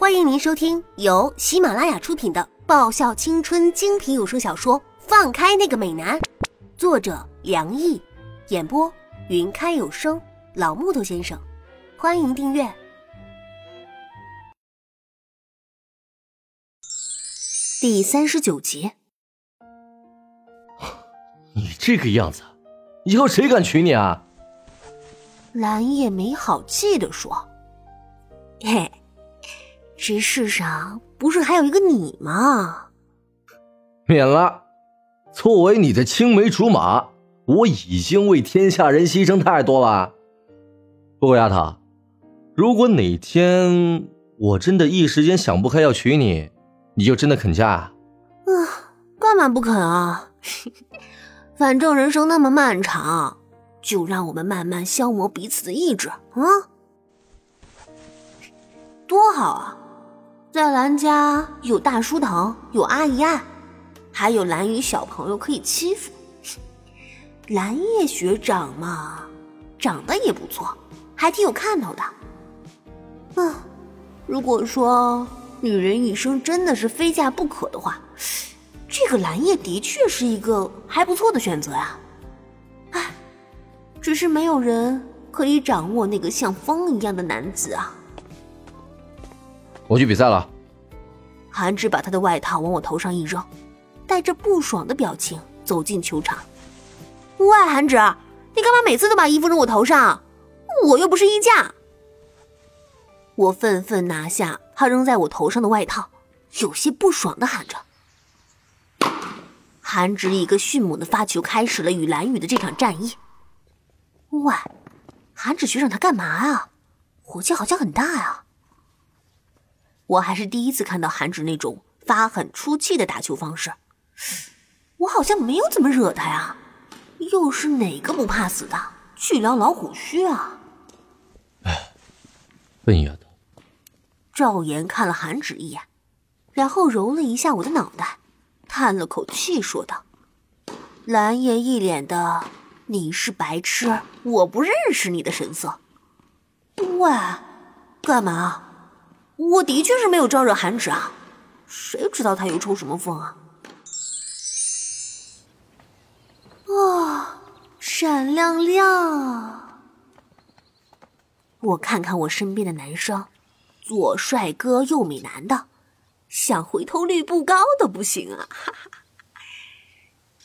欢迎您收听由喜马拉雅出品的爆笑青春精品有声小说《放开那个美男》，作者梁毅，演播云开有声老木头先生。欢迎订阅第三十九集。你这个样子，以后谁敢娶你啊？蓝叶没好气的说：“嘿。”这世上不是还有一个你吗？免了。作为你的青梅竹马，我已经为天下人牺牲太多了。不过丫头，如果哪天我真的一时间想不开要娶你，你就真的肯嫁？啊，干嘛不肯啊？反正人生那么漫长，就让我们慢慢消磨彼此的意志啊！多好啊！在兰家有大叔疼，有阿姨爱，还有蓝雨小朋友可以欺负。蓝叶学长嘛，长得也不错，还挺有看头的。嗯，如果说女人一生真的是非嫁不可的话，这个蓝叶的确是一个还不错的选择呀。唉，只是没有人可以掌握那个像风一样的男子啊。我去比赛了。韩芷把他的外套往我头上一扔，带着不爽的表情走进球场。喂，韩芷，你干嘛每次都把衣服扔我头上？我又不是衣架。我愤愤拿下他扔在我头上的外套，有些不爽的喊着。韩芷一个迅猛的发球，开始了与蓝雨的这场战役。喂，韩芷学长他干嘛啊？火气好像很大呀。我还是第一次看到韩芷那种发狠出气的打球方式，我好像没有怎么惹他呀，又是哪个不怕死的去撩老虎须啊？哎，笨丫头。赵岩看了韩芷一眼，然后揉了一下我的脑袋，叹了口气说道：“蓝叶一脸的你是白痴，我不认识你的神色。喂，干嘛？”我的确是没有招惹韩芷啊，谁知道他又抽什么风啊？啊，闪亮亮！我看看我身边的男生，左帅哥右美男的，想回头率不高的不行啊！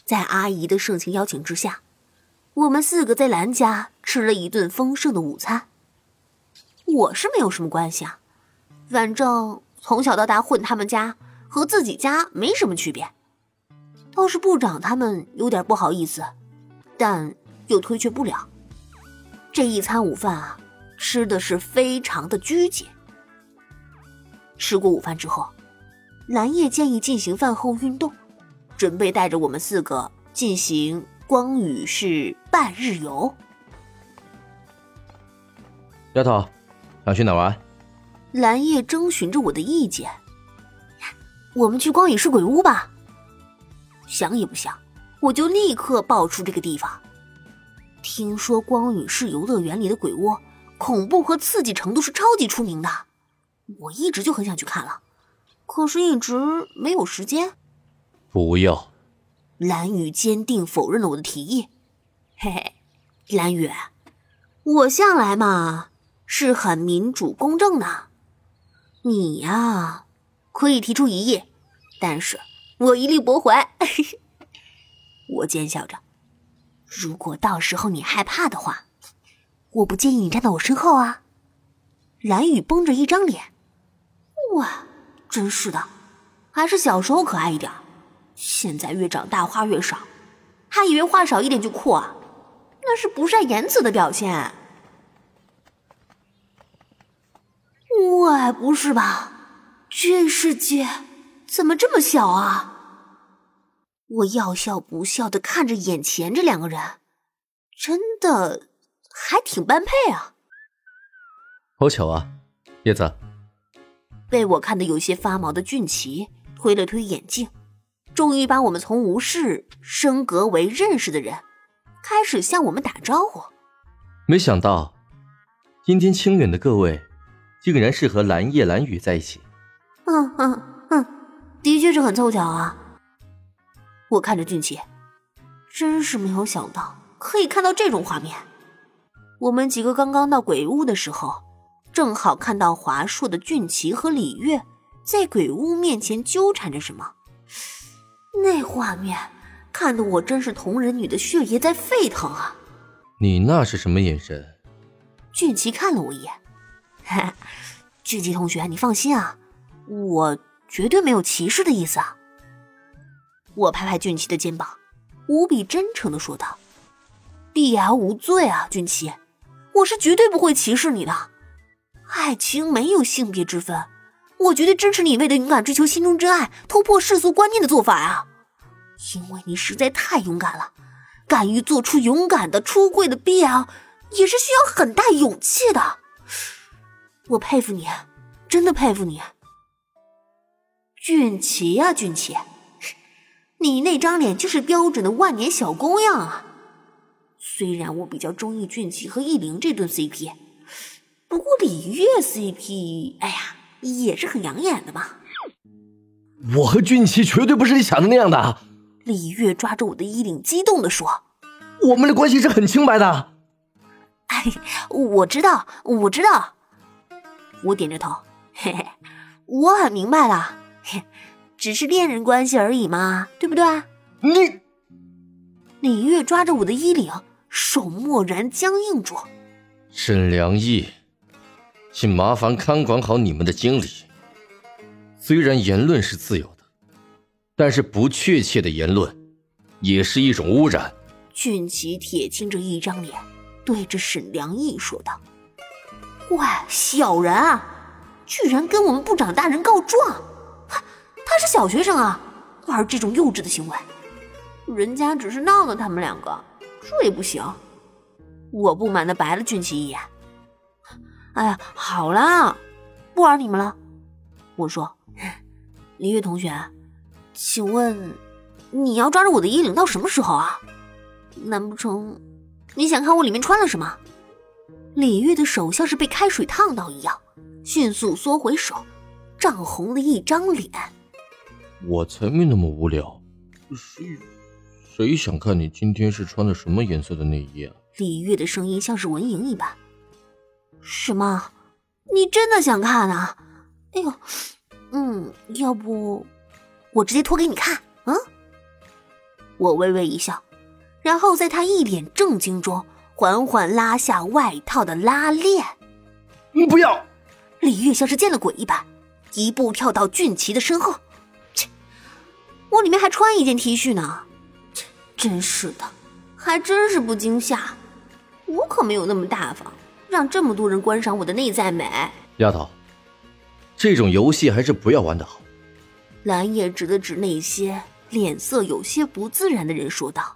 在阿姨的盛情邀请之下，我们四个在兰家吃了一顿丰盛的午餐。我是没有什么关系啊。反正从小到大混他们家和自己家没什么区别，倒是部长他们有点不好意思，但又推却不了。这一餐午饭啊，吃的是非常的拘谨。吃过午饭之后，蓝叶建议进行饭后运动，准备带着我们四个进行光宇市半日游。丫头，想去哪玩？蓝叶征询着我的意见，我们去光影市鬼屋吧。想也不想，我就立刻报出这个地方。听说光影市游乐园里的鬼屋恐怖和刺激程度是超级出名的，我一直就很想去看了，可是一直没有时间。不要！蓝雨坚定否认了我的提议。嘿嘿，蓝雨，我向来嘛是很民主公正的。你呀，可以提出异议，但是我一律驳回。我奸笑着，如果到时候你害怕的话，我不建议你站到我身后啊。蓝雨绷着一张脸，哇，真是的，还是小时候可爱一点，现在越长大话越少，还以为话少一点就酷啊，那是不善言辞的表现。喂，不是吧？这世界怎么这么小啊？我要笑不笑的看着眼前这两个人，真的还挺般配啊。好巧啊，叶子。被我看得有些发毛的俊奇推了推眼镜，终于把我们从无视升格为认识的人，开始向我们打招呼。没想到，今天清远的各位。竟然是和蓝叶蓝雨在一起。嗯嗯嗯，的确是很凑巧啊。我看着俊奇，真是没有想到可以看到这种画面。我们几个刚刚到鬼屋的时候，正好看到华硕的俊奇和李月在鬼屋面前纠缠着什么，那画面看得我真是同人女的血液在沸腾啊！你那是什么眼神？俊奇看了我一眼，俊奇同学，你放心啊，我绝对没有歧视的意思啊。我拍拍俊奇的肩膀，无比真诚的说道：“BL 无罪啊，俊奇，我是绝对不会歧视你的。爱情没有性别之分，我绝对支持你为了勇敢追求心中真爱、突破世俗观念的做法啊！因为你实在太勇敢了，敢于做出勇敢的出柜的 BL，也是需要很大勇气的。我佩服你，真的佩服你，俊奇呀，俊奇。”你那张脸就是标准的万年小公样啊！虽然我比较中意俊奇和易灵这对 CP，不过李月 CP，哎呀，也是很养眼的嘛。我和俊奇绝对不是你想的那样的。李月抓着我的衣领，激动的说：“我们的关系是很清白的。”哎，我知道，我知道。我点着头，嘿嘿，我很明白了。嘿。只是恋人关系而已嘛，对不对？你，李月抓着我的衣领，手蓦然僵硬住。沈良义，请麻烦看管好你们的经理。虽然言论是自由的，但是不确切的言论也是一种污染。俊奇铁青着一张脸，对着沈良义说道：“喂，小人啊，居然跟我们部长大人告状！”他是小学生啊，玩这种幼稚的行为，人家只是闹闹他们两个，这也不行。我不满的白了俊奇一眼。哎呀，好啦，不玩你们了。我说，林月同学，请问你要抓着我的衣领到什么时候啊？难不成你想看我里面穿了什么？李玉的手像是被开水烫到一样，迅速缩回手，涨红了一张脸。我才没那么无聊，谁谁想看你今天是穿的什么颜色的内衣啊？李玉的声音像是蚊蝇一般。什么？你真的想看啊？哎呦，嗯，要不我直接脱给你看？嗯？我微微一笑，然后在他一脸震惊中，缓缓拉下外套的拉链。你不要！李月像是见了鬼一般，一步跳到俊奇的身后。切我里面还穿一件 T 恤呢，切真是的，还真是不惊吓。我可没有那么大方，让这么多人观赏我的内在美。丫头，这种游戏还是不要玩的好。蓝叶指了指那些脸色有些不自然的人，说道：“